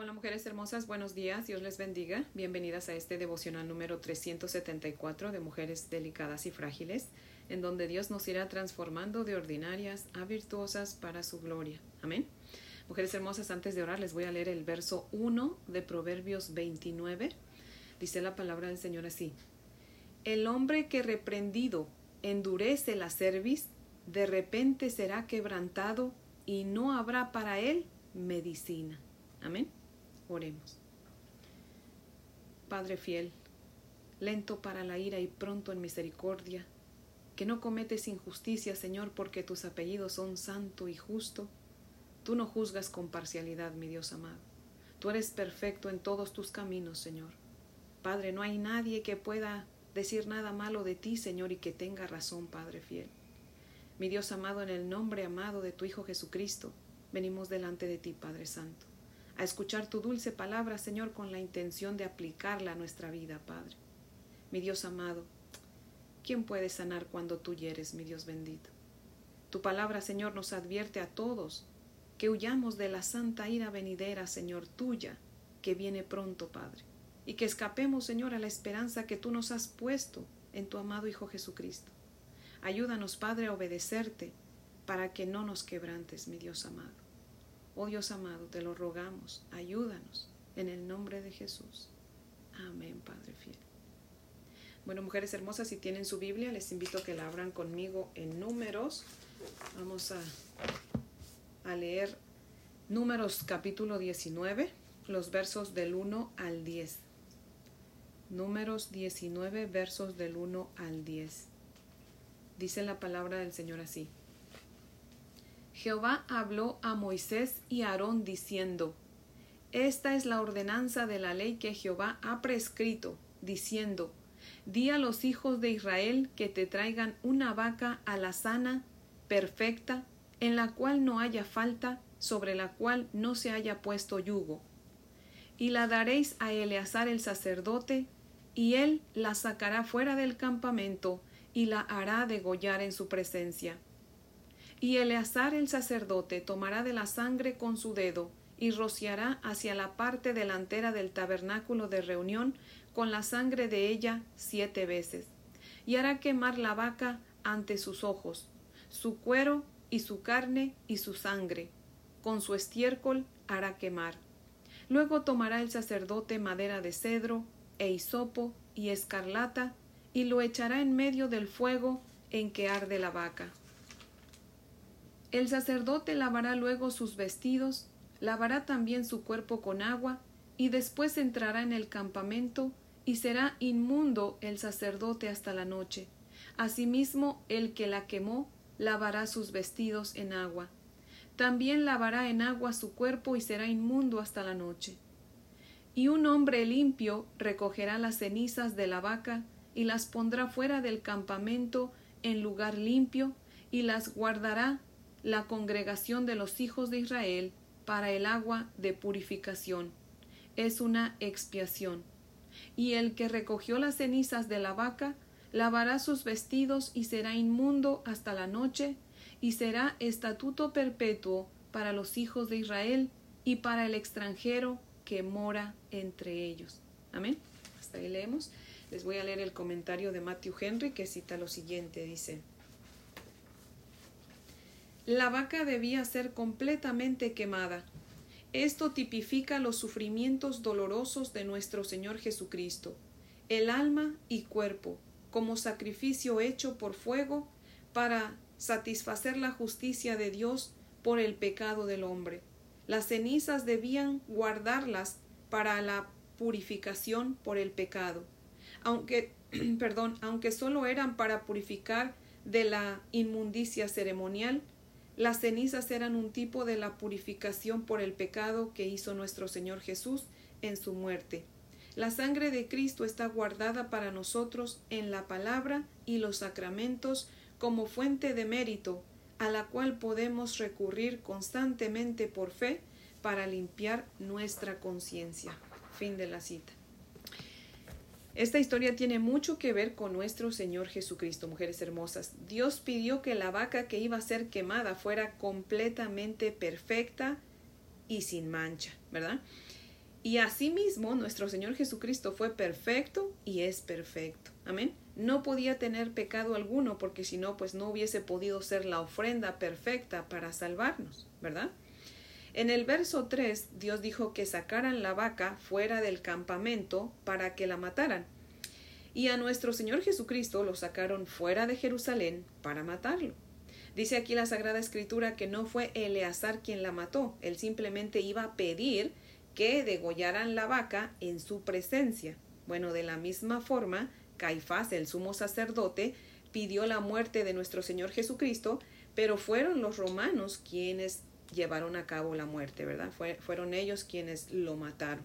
Hola mujeres hermosas, buenos días, Dios les bendiga. Bienvenidas a este devocional número 374 de Mujeres Delicadas y Frágiles, en donde Dios nos irá transformando de ordinarias a virtuosas para su gloria. Amén. Mujeres hermosas, antes de orar les voy a leer el verso 1 de Proverbios 29. Dice la palabra del Señor así. El hombre que reprendido endurece la cerviz, de repente será quebrantado y no habrá para él medicina. Amén. Oremos. Padre fiel, lento para la ira y pronto en misericordia, que no cometes injusticia, Señor, porque tus apellidos son santo y justo. Tú no juzgas con parcialidad, mi Dios amado. Tú eres perfecto en todos tus caminos, Señor. Padre, no hay nadie que pueda decir nada malo de ti, Señor, y que tenga razón, Padre fiel. Mi Dios amado, en el nombre amado de tu Hijo Jesucristo, venimos delante de ti, Padre Santo a escuchar tu dulce palabra, Señor, con la intención de aplicarla a nuestra vida, Padre. Mi Dios amado, ¿quién puede sanar cuando tú hieres, mi Dios bendito? Tu palabra, Señor, nos advierte a todos que huyamos de la santa ira venidera, Señor, tuya, que viene pronto, Padre, y que escapemos, Señor, a la esperanza que tú nos has puesto en tu amado Hijo Jesucristo. Ayúdanos, Padre, a obedecerte para que no nos quebrantes, mi Dios amado. Oh Dios amado, te lo rogamos, ayúdanos en el nombre de Jesús. Amén, Padre fiel. Bueno, mujeres hermosas, si tienen su Biblia, les invito a que la abran conmigo en números. Vamos a, a leer números capítulo 19, los versos del 1 al 10. Números 19, versos del 1 al 10. Dice la palabra del Señor así. Jehová habló a Moisés y Aarón diciendo, Esta es la ordenanza de la ley que Jehová ha prescrito, diciendo, Di a los hijos de Israel que te traigan una vaca alazana, perfecta, en la cual no haya falta, sobre la cual no se haya puesto yugo. Y la daréis a Eleazar el sacerdote, y él la sacará fuera del campamento, y la hará degollar en su presencia y Eleazar el sacerdote tomará de la sangre con su dedo y rociará hacia la parte delantera del tabernáculo de reunión con la sangre de ella siete veces, y hará quemar la vaca ante sus ojos, su cuero y su carne y su sangre, con su estiércol hará quemar. Luego tomará el sacerdote madera de cedro, e hisopo y escarlata, y lo echará en medio del fuego en que arde la vaca el sacerdote lavará luego sus vestidos, lavará también su cuerpo con agua, y después entrará en el campamento, y será inmundo el sacerdote hasta la noche. Asimismo, el que la quemó lavará sus vestidos en agua. También lavará en agua su cuerpo y será inmundo hasta la noche. Y un hombre limpio recogerá las cenizas de la vaca y las pondrá fuera del campamento en lugar limpio y las guardará la congregación de los hijos de Israel para el agua de purificación. Es una expiación. Y el que recogió las cenizas de la vaca lavará sus vestidos y será inmundo hasta la noche, y será estatuto perpetuo para los hijos de Israel y para el extranjero que mora entre ellos. Amén. Hasta ahí leemos. Les voy a leer el comentario de Matthew Henry que cita lo siguiente. Dice, la vaca debía ser completamente quemada. Esto tipifica los sufrimientos dolorosos de nuestro Señor Jesucristo, el alma y cuerpo, como sacrificio hecho por fuego para satisfacer la justicia de Dios por el pecado del hombre. Las cenizas debían guardarlas para la purificación por el pecado, aunque perdón, aunque solo eran para purificar de la inmundicia ceremonial, las cenizas eran un tipo de la purificación por el pecado que hizo nuestro Señor Jesús en su muerte. La sangre de Cristo está guardada para nosotros en la palabra y los sacramentos como fuente de mérito, a la cual podemos recurrir constantemente por fe para limpiar nuestra conciencia. Fin de la cita. Esta historia tiene mucho que ver con nuestro Señor Jesucristo, mujeres hermosas. Dios pidió que la vaca que iba a ser quemada fuera completamente perfecta y sin mancha, ¿verdad? Y asimismo, nuestro Señor Jesucristo fue perfecto y es perfecto. Amén. No podía tener pecado alguno porque si no, pues no hubiese podido ser la ofrenda perfecta para salvarnos, ¿verdad? En el verso 3, Dios dijo que sacaran la vaca fuera del campamento para que la mataran. Y a nuestro Señor Jesucristo lo sacaron fuera de Jerusalén para matarlo. Dice aquí la Sagrada Escritura que no fue Eleazar quien la mató, él simplemente iba a pedir que degollaran la vaca en su presencia. Bueno, de la misma forma, Caifás, el sumo sacerdote, pidió la muerte de nuestro Señor Jesucristo, pero fueron los romanos quienes llevaron a cabo la muerte, ¿verdad? fueron ellos quienes lo mataron.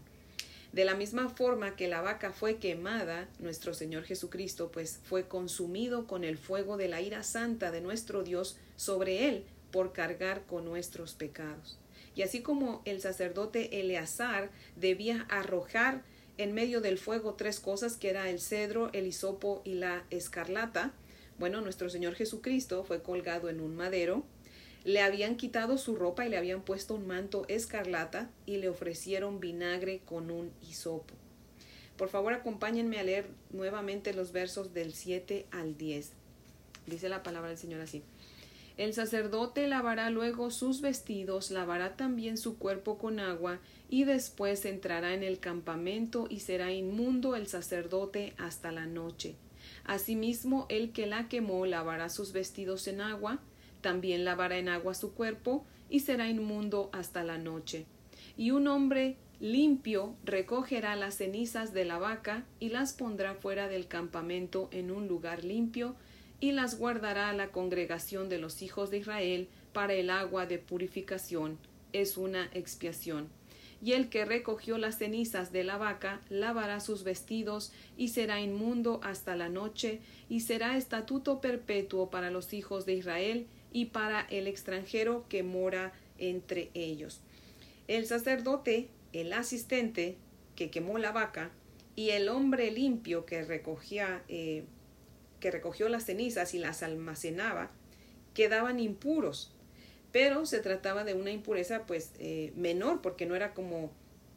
De la misma forma que la vaca fue quemada, nuestro Señor Jesucristo pues fue consumido con el fuego de la ira santa de nuestro Dios sobre él por cargar con nuestros pecados. Y así como el sacerdote Eleazar debía arrojar en medio del fuego tres cosas que era el cedro, el hisopo y la escarlata, bueno, nuestro Señor Jesucristo fue colgado en un madero, le habían quitado su ropa y le habían puesto un manto escarlata y le ofrecieron vinagre con un hisopo. Por favor, acompáñenme a leer nuevamente los versos del 7 al 10. Dice la palabra del Señor así. El sacerdote lavará luego sus vestidos, lavará también su cuerpo con agua, y después entrará en el campamento y será inmundo el sacerdote hasta la noche. Asimismo, el que la quemó lavará sus vestidos en agua, también lavará en agua su cuerpo y será inmundo hasta la noche. Y un hombre limpio recogerá las cenizas de la vaca y las pondrá fuera del campamento en un lugar limpio y las guardará la congregación de los hijos de Israel para el agua de purificación. Es una expiación. Y el que recogió las cenizas de la vaca lavará sus vestidos y será inmundo hasta la noche y será estatuto perpetuo para los hijos de Israel y para el extranjero que mora entre ellos. El sacerdote, el asistente que quemó la vaca y el hombre limpio que recogía eh, que recogió las cenizas y las almacenaba quedaban impuros pero se trataba de una impureza pues eh, menor porque no era como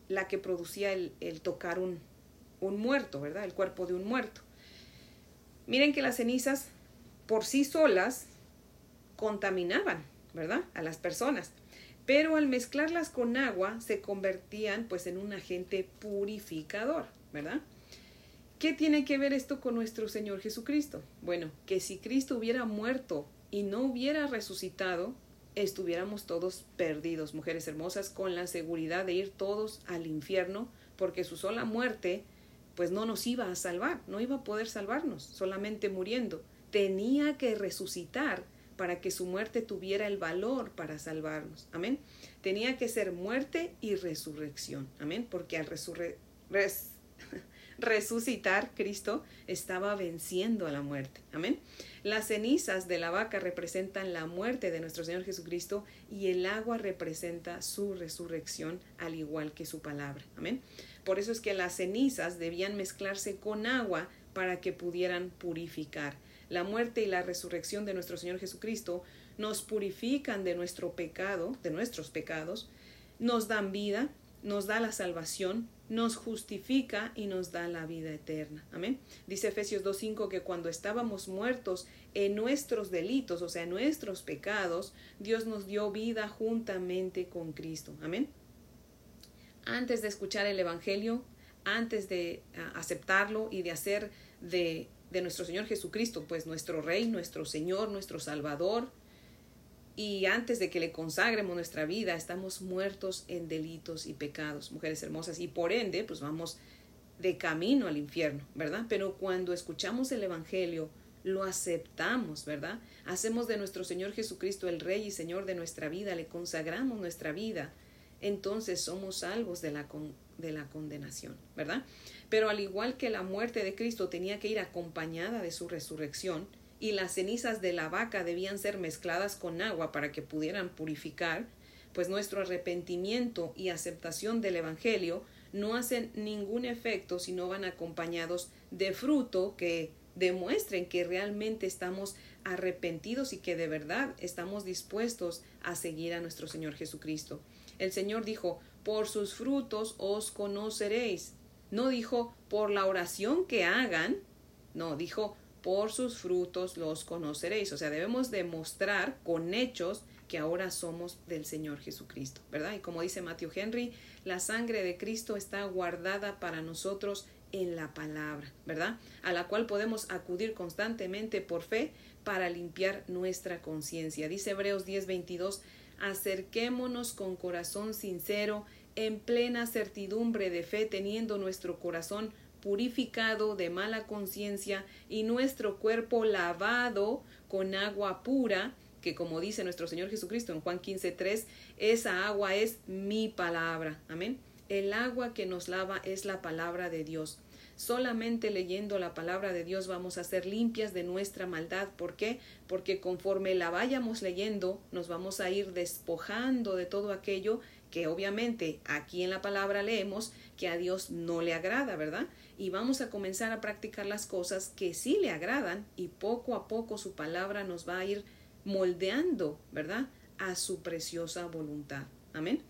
la que producía el, el tocar un, un muerto, ¿verdad? El cuerpo de un muerto. Miren que las cenizas por sí solas contaminaban, ¿verdad? A las personas. Pero al mezclarlas con agua se convertían pues en un agente purificador, ¿verdad? ¿Qué tiene que ver esto con nuestro Señor Jesucristo? Bueno, que si Cristo hubiera muerto y no hubiera resucitado, estuviéramos todos perdidos, mujeres hermosas, con la seguridad de ir todos al infierno, porque su sola muerte pues no nos iba a salvar, no iba a poder salvarnos, solamente muriendo. Tenía que resucitar para que su muerte tuviera el valor para salvarnos. Amén. Tenía que ser muerte y resurrección. Amén. Porque al resucitar Cristo estaba venciendo a la muerte. Amén. Las cenizas de la vaca representan la muerte de nuestro Señor Jesucristo y el agua representa su resurrección al igual que su palabra. Amén. Por eso es que las cenizas debían mezclarse con agua para que pudieran purificar. La muerte y la resurrección de nuestro Señor Jesucristo nos purifican de nuestro pecado, de nuestros pecados, nos dan vida, nos da la salvación, nos justifica y nos da la vida eterna. Amén. Dice Efesios 2.5 que cuando estábamos muertos en nuestros delitos, o sea, en nuestros pecados, Dios nos dio vida juntamente con Cristo. Amén. Antes de escuchar el Evangelio, antes de ah, aceptarlo y de hacer de de nuestro Señor Jesucristo, pues nuestro Rey, nuestro Señor, nuestro Salvador. Y antes de que le consagremos nuestra vida, estamos muertos en delitos y pecados, mujeres hermosas, y por ende, pues vamos de camino al infierno, ¿verdad? Pero cuando escuchamos el Evangelio, lo aceptamos, ¿verdad? Hacemos de nuestro Señor Jesucristo el Rey y Señor de nuestra vida, le consagramos nuestra vida, entonces somos salvos de la, de la condenación, ¿verdad? Pero al igual que la muerte de Cristo tenía que ir acompañada de su resurrección, y las cenizas de la vaca debían ser mezcladas con agua para que pudieran purificar, pues nuestro arrepentimiento y aceptación del Evangelio no hacen ningún efecto si no van acompañados de fruto que demuestren que realmente estamos arrepentidos y que de verdad estamos dispuestos a seguir a nuestro Señor Jesucristo. El Señor dijo, por sus frutos os conoceréis. No dijo por la oración que hagan, no, dijo por sus frutos los conoceréis. O sea, debemos demostrar con hechos que ahora somos del Señor Jesucristo, ¿verdad? Y como dice Matthew Henry, la sangre de Cristo está guardada para nosotros en la palabra, ¿verdad? A la cual podemos acudir constantemente por fe para limpiar nuestra conciencia. Dice Hebreos 10:22, acerquémonos con corazón sincero, en plena certidumbre de fe, teniendo nuestro corazón purificado de mala conciencia y nuestro cuerpo lavado con agua pura, que como dice nuestro Señor Jesucristo en Juan 15:3, esa agua es mi palabra. Amén. El agua que nos lava es la palabra de Dios. Solamente leyendo la palabra de Dios vamos a ser limpias de nuestra maldad. ¿Por qué? Porque conforme la vayamos leyendo, nos vamos a ir despojando de todo aquello que obviamente aquí en la palabra leemos que a Dios no le agrada, ¿verdad? Y vamos a comenzar a practicar las cosas que sí le agradan y poco a poco su palabra nos va a ir moldeando, ¿verdad? A su preciosa voluntad. Amén.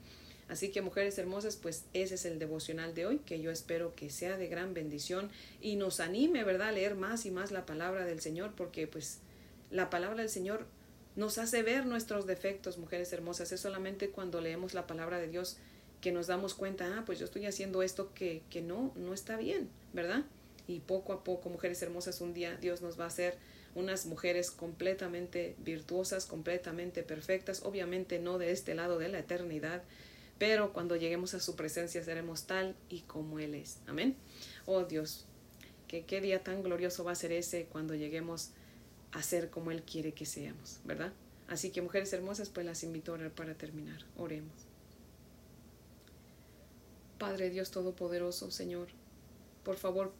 Así que mujeres hermosas, pues ese es el devocional de hoy, que yo espero que sea de gran bendición y nos anime, ¿verdad?, a leer más y más la palabra del Señor, porque pues la palabra del Señor nos hace ver nuestros defectos, mujeres hermosas. Es solamente cuando leemos la palabra de Dios que nos damos cuenta, ah, pues yo estoy haciendo esto que, que no, no está bien, ¿verdad? Y poco a poco, mujeres hermosas, un día Dios nos va a hacer unas mujeres completamente virtuosas, completamente perfectas, obviamente no de este lado de la eternidad, pero cuando lleguemos a su presencia seremos tal y como Él es. Amén. Oh Dios, que qué día tan glorioso va a ser ese cuando lleguemos a ser como Él quiere que seamos, ¿verdad? Así que mujeres hermosas, pues las invito a orar para terminar. Oremos. Padre Dios Todopoderoso, Señor, por favor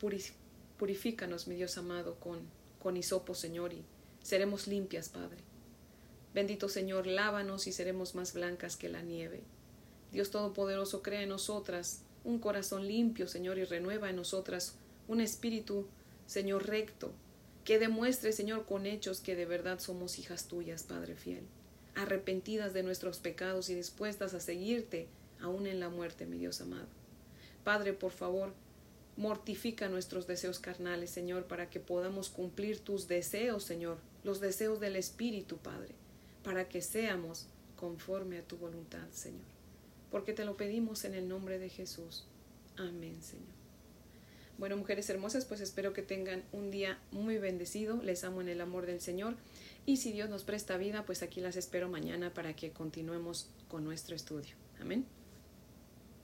purifícanos, mi Dios amado, con, con hisopo, Señor, y seremos limpias, Padre. Bendito Señor, lávanos y seremos más blancas que la nieve. Dios Todopoderoso, crea en nosotras un corazón limpio, Señor, y renueva en nosotras un espíritu, Señor, recto, que demuestre, Señor, con hechos que de verdad somos hijas tuyas, Padre fiel, arrepentidas de nuestros pecados y dispuestas a seguirte aún en la muerte, mi Dios amado. Padre, por favor, mortifica nuestros deseos carnales, Señor, para que podamos cumplir tus deseos, Señor, los deseos del Espíritu, Padre, para que seamos conforme a tu voluntad, Señor porque te lo pedimos en el nombre de Jesús. Amén, Señor. Bueno, mujeres hermosas, pues espero que tengan un día muy bendecido. Les amo en el amor del Señor. Y si Dios nos presta vida, pues aquí las espero mañana para que continuemos con nuestro estudio. Amén.